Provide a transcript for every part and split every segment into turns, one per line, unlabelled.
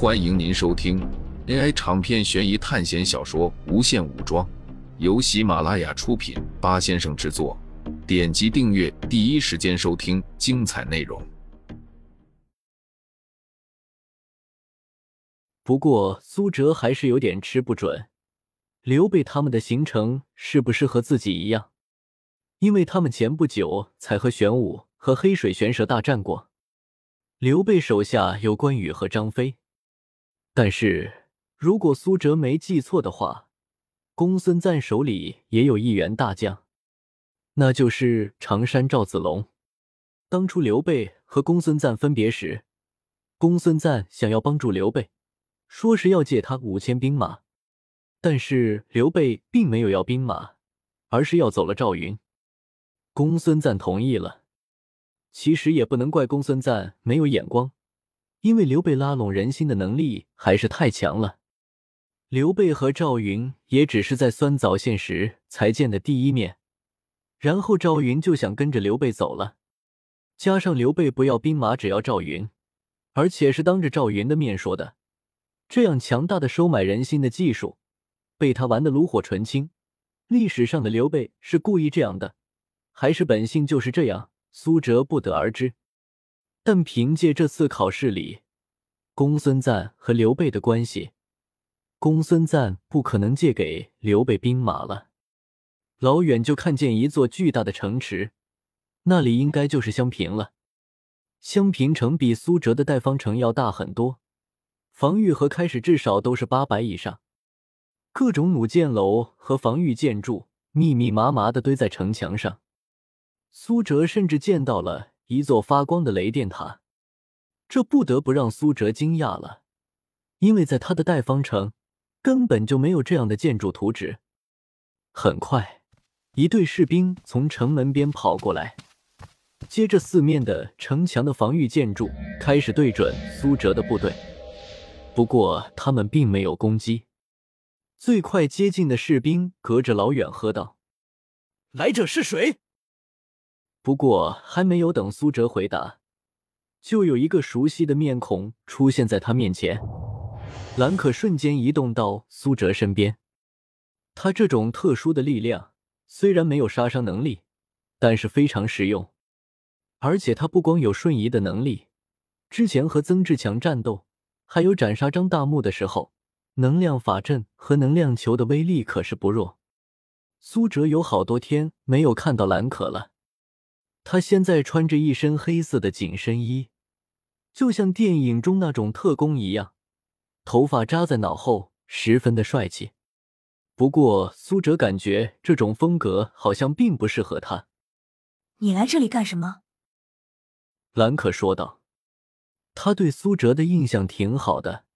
欢迎您收听 AI 长篇悬疑探险小说《无限武装》，由喜马拉雅出品，八先生制作。点击订阅，第一时间收听精彩内容。
不过苏哲还是有点吃不准，刘备他们的行程是不是和自己一样？因为他们前不久才和玄武和黑水玄蛇大战过。刘备手下有关羽和张飞，但是如果苏哲没记错的话，公孙瓒手里也有一员大将，那就是常山赵子龙。当初刘备和公孙瓒分别时，公孙瓒想要帮助刘备，说是要借他五千兵马，但是刘备并没有要兵马，而是要走了赵云。公孙瓒同意了。其实也不能怪公孙瓒没有眼光，因为刘备拉拢人心的能力还是太强了。刘备和赵云也只是在酸枣县时才见的第一面，然后赵云就想跟着刘备走了。加上刘备不要兵马，只要赵云，而且是当着赵云的面说的，这样强大的收买人心的技术，被他玩的炉火纯青。历史上的刘备是故意这样的，还是本性就是这样？苏哲不得而知，但凭借这次考试里公孙瓒和刘备的关系，公孙瓒不可能借给刘备兵马了。老远就看见一座巨大的城池，那里应该就是襄平了。襄平城比苏哲的代方城要大很多，防御和开始至少都是八百以上，各种弩箭楼和防御建筑密密麻麻的堆在城墙上。苏哲甚至见到了一座发光的雷电塔，这不得不让苏哲惊讶了，因为在他的代方城根本就没有这样的建筑图纸。很快，一队士兵从城门边跑过来，接着四面的城墙的防御建筑开始对准苏哲的部队。不过，他们并没有攻击。最快接近的士兵隔着老远喝道：“
来者是谁？”
不过还没有等苏哲回答，就有一个熟悉的面孔出现在他面前。兰可瞬间移动到苏哲身边。他这种特殊的力量虽然没有杀伤能力，但是非常实用。而且他不光有瞬移的能力，之前和曾志强战斗，还有斩杀张大木的时候，能量法阵和能量球的威力可是不弱。苏哲有好多天没有看到兰可了。他现在穿着一身黑色的紧身衣，就像电影中那种特工一样，头发扎在脑后，十分的帅气。不过苏哲感觉这种风格好像并不适合他。
你来这里干什么？
兰可说道。他对苏哲的印象挺好的，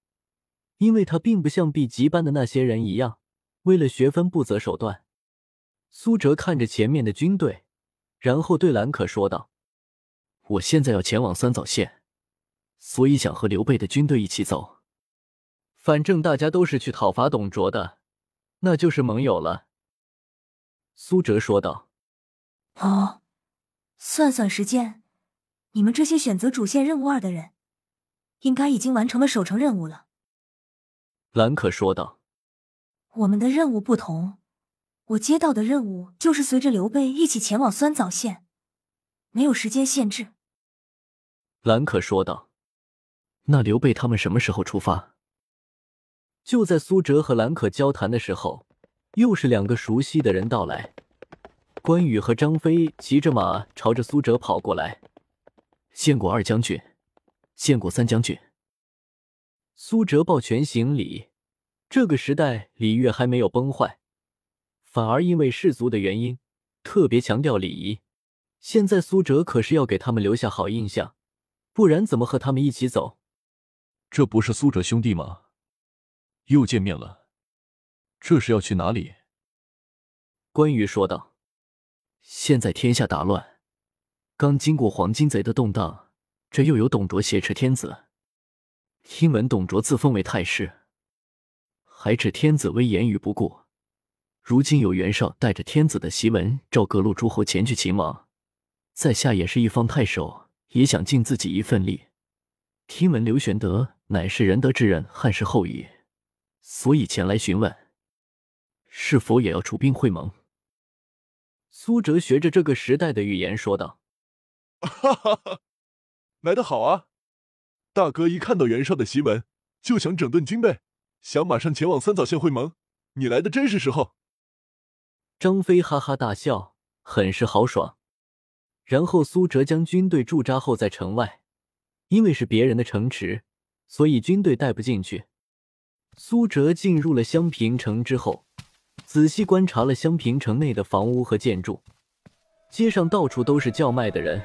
因为他并不像 B 级班的那些人一样，为了学分不择手段。苏哲看着前面的军队。然后对兰可说道：“我现在要前往三枣县，所以想和刘备的军队一起走。反正大家都是去讨伐董卓的，那就是盟友了。”苏哲说道。
“哦，算算时间，你们这些选择主线任务二的人，应该已经完成了守城任务了。”
兰可说道。
“我们的任务不同。”我接到的任务就是随着刘备一起前往酸枣县，没有时间限制。
兰可说道：“那刘备他们什么时候出发？”就在苏哲和兰可交谈的时候，又是两个熟悉的人到来。关羽和张飞骑着马朝着苏哲跑过来。见过二将军，见过三将军。苏哲抱拳行礼。这个时代礼乐还没有崩坏。反而因为氏族的原因，特别强调礼仪。现在苏哲可是要给他们留下好印象，不然怎么和他们一起走？
这不是苏哲兄弟吗？又见面了，这是要去哪里？
关羽说道：“现在天下大乱，刚经过黄金贼的动荡，这又有董卓挟持天子。听闻董卓自封为太师，还置天子威严于不顾。”如今有袁绍带着天子的檄文召各路诸侯前去秦王，在下也是一方太守，也想尽自己一份力，听闻刘玄德乃是仁德之人，汉室后裔，所以前来询问，是否也要出兵会盟。苏哲学着这个时代的语言说道：“
哈哈哈，来得好啊！大哥一看到袁绍的檄文，就想整顿军备，想马上前往三枣县会盟。你来的真是时候。”
张飞哈哈大笑，很是豪爽。然后苏哲将军队驻扎后在城外，因为是别人的城池，所以军队带不进去。苏哲进入了襄平城之后，仔细观察了襄平城内的房屋和建筑，街上到处都是叫卖的人，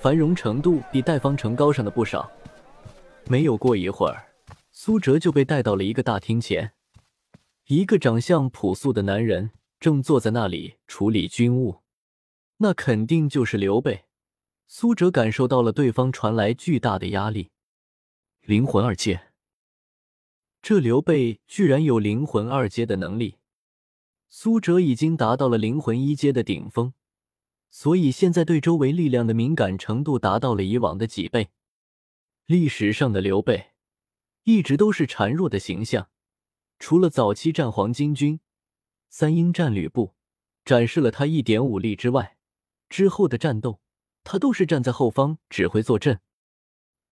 繁荣程度比代方城高上的不少。没有过一会儿，苏哲就被带到了一个大厅前，一个长相朴素的男人。正坐在那里处理军务，那肯定就是刘备。苏哲感受到了对方传来巨大的压力。灵魂二阶，这刘备居然有灵魂二阶的能力。苏哲已经达到了灵魂一阶的顶峰，所以现在对周围力量的敏感程度达到了以往的几倍。历史上的刘备一直都是孱弱的形象，除了早期战黄巾军。三英战吕布展示了他一点武力之外，之后的战斗他都是站在后方指挥坐镇，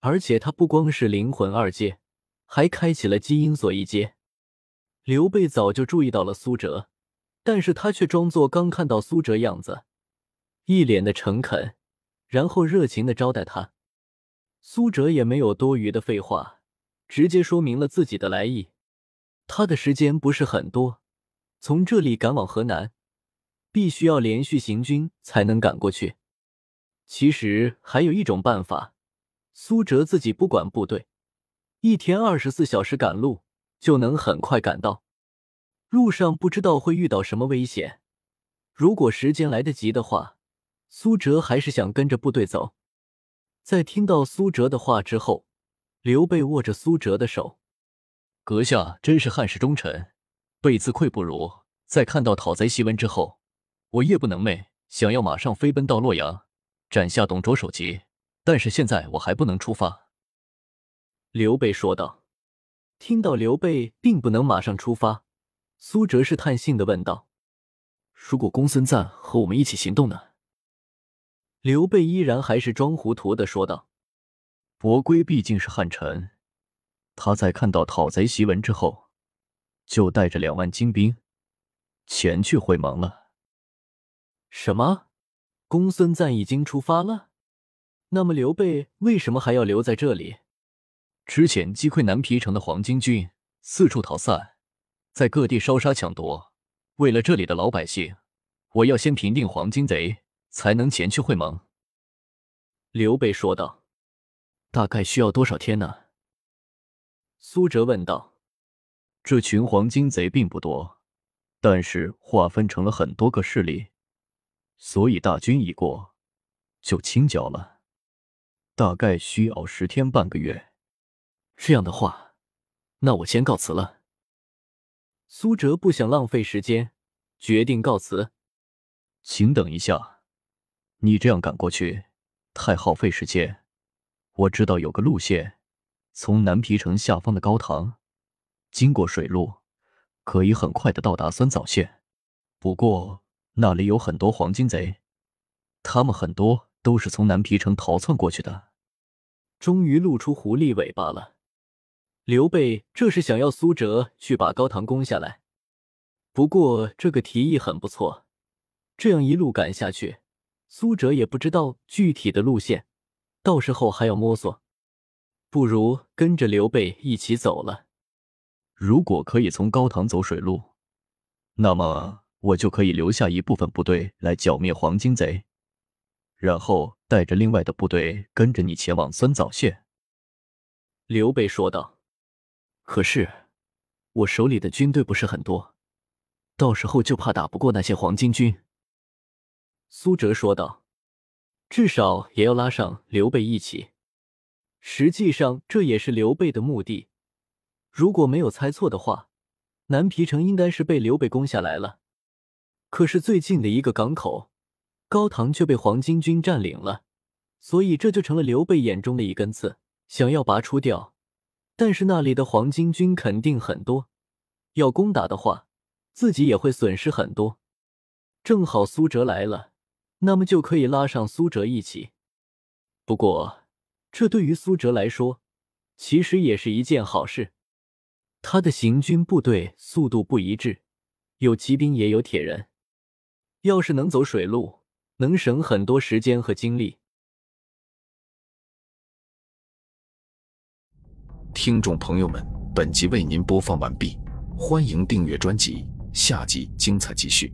而且他不光是灵魂二阶，还开启了基因锁一阶。刘备早就注意到了苏哲，但是他却装作刚看到苏哲样子，一脸的诚恳，然后热情的招待他。苏哲也没有多余的废话，直接说明了自己的来意。他的时间不是很多。从这里赶往河南，必须要连续行军才能赶过去。其实还有一种办法，苏哲自己不管部队，一天二十四小时赶路就能很快赶到。路上不知道会遇到什么危险，如果时间来得及的话，苏哲还是想跟着部队走。在听到苏哲的话之后，刘备握着苏哲的手：“
阁下真是汉室忠臣。”备自愧不如。在看到讨贼檄文之后，我夜不能寐，想要马上飞奔到洛阳，斩下董卓首级。但是现在我还不能出发。”
刘备说道。听到刘备并不能马上出发，苏哲试探性的问道：“如果公孙瓒和我们一起行动呢？”刘备依然还是装糊涂的说道：“
伯归毕竟是汉臣，他在看到讨贼檄文之后。”就带着两万精兵前去会盟了。
什么？公孙瓒已经出发了？那么刘备为什么还要留在这里？
之前击溃南皮城的黄巾军四处逃散，在各地烧杀抢夺。为了这里的老百姓，我要先平定黄巾贼，才能前去会盟。
刘备说道。大概需要多少天呢？苏哲问道。
这群黄金贼并不多，但是划分成了很多个势力，所以大军一过就清剿了。大概需要十天半个月。
这样的话，那我先告辞了。苏哲不想浪费时间，决定告辞。
请等一下，你这样赶过去太耗费时间。我知道有个路线，从南皮城下方的高唐。经过水路，可以很快的到达酸枣县。不过那里有很多黄金贼，他们很多都是从南皮城逃窜过去的。
终于露出狐狸尾巴了。刘备这是想要苏哲去把高唐攻下来。不过这个提议很不错，这样一路赶下去，苏哲也不知道具体的路线，到时候还要摸索。不如跟着刘备一起走了。
如果可以从高唐走水路，那么我就可以留下一部分部队来剿灭黄金贼，然后带着另外的部队跟着你前往酸枣县。”
刘备说道。“可是我手里的军队不是很多，到时候就怕打不过那些黄巾军。”苏哲说道。“至少也要拉上刘备一起。实际上，这也是刘备的目的。”如果没有猜错的话，南皮城应该是被刘备攻下来了。可是最近的一个港口高唐却被黄巾军占领了，所以这就成了刘备眼中的一根刺。想要拔出掉，但是那里的黄巾军肯定很多，要攻打的话，自己也会损失很多。正好苏哲来了，那么就可以拉上苏哲一起。不过，这对于苏哲来说，其实也是一件好事。他的行军部队速度不一致，有骑兵也有铁人。要是能走水路，能省很多时间和精力。
听众朋友们，本集为您播放完毕，欢迎订阅专辑，下集精彩继续。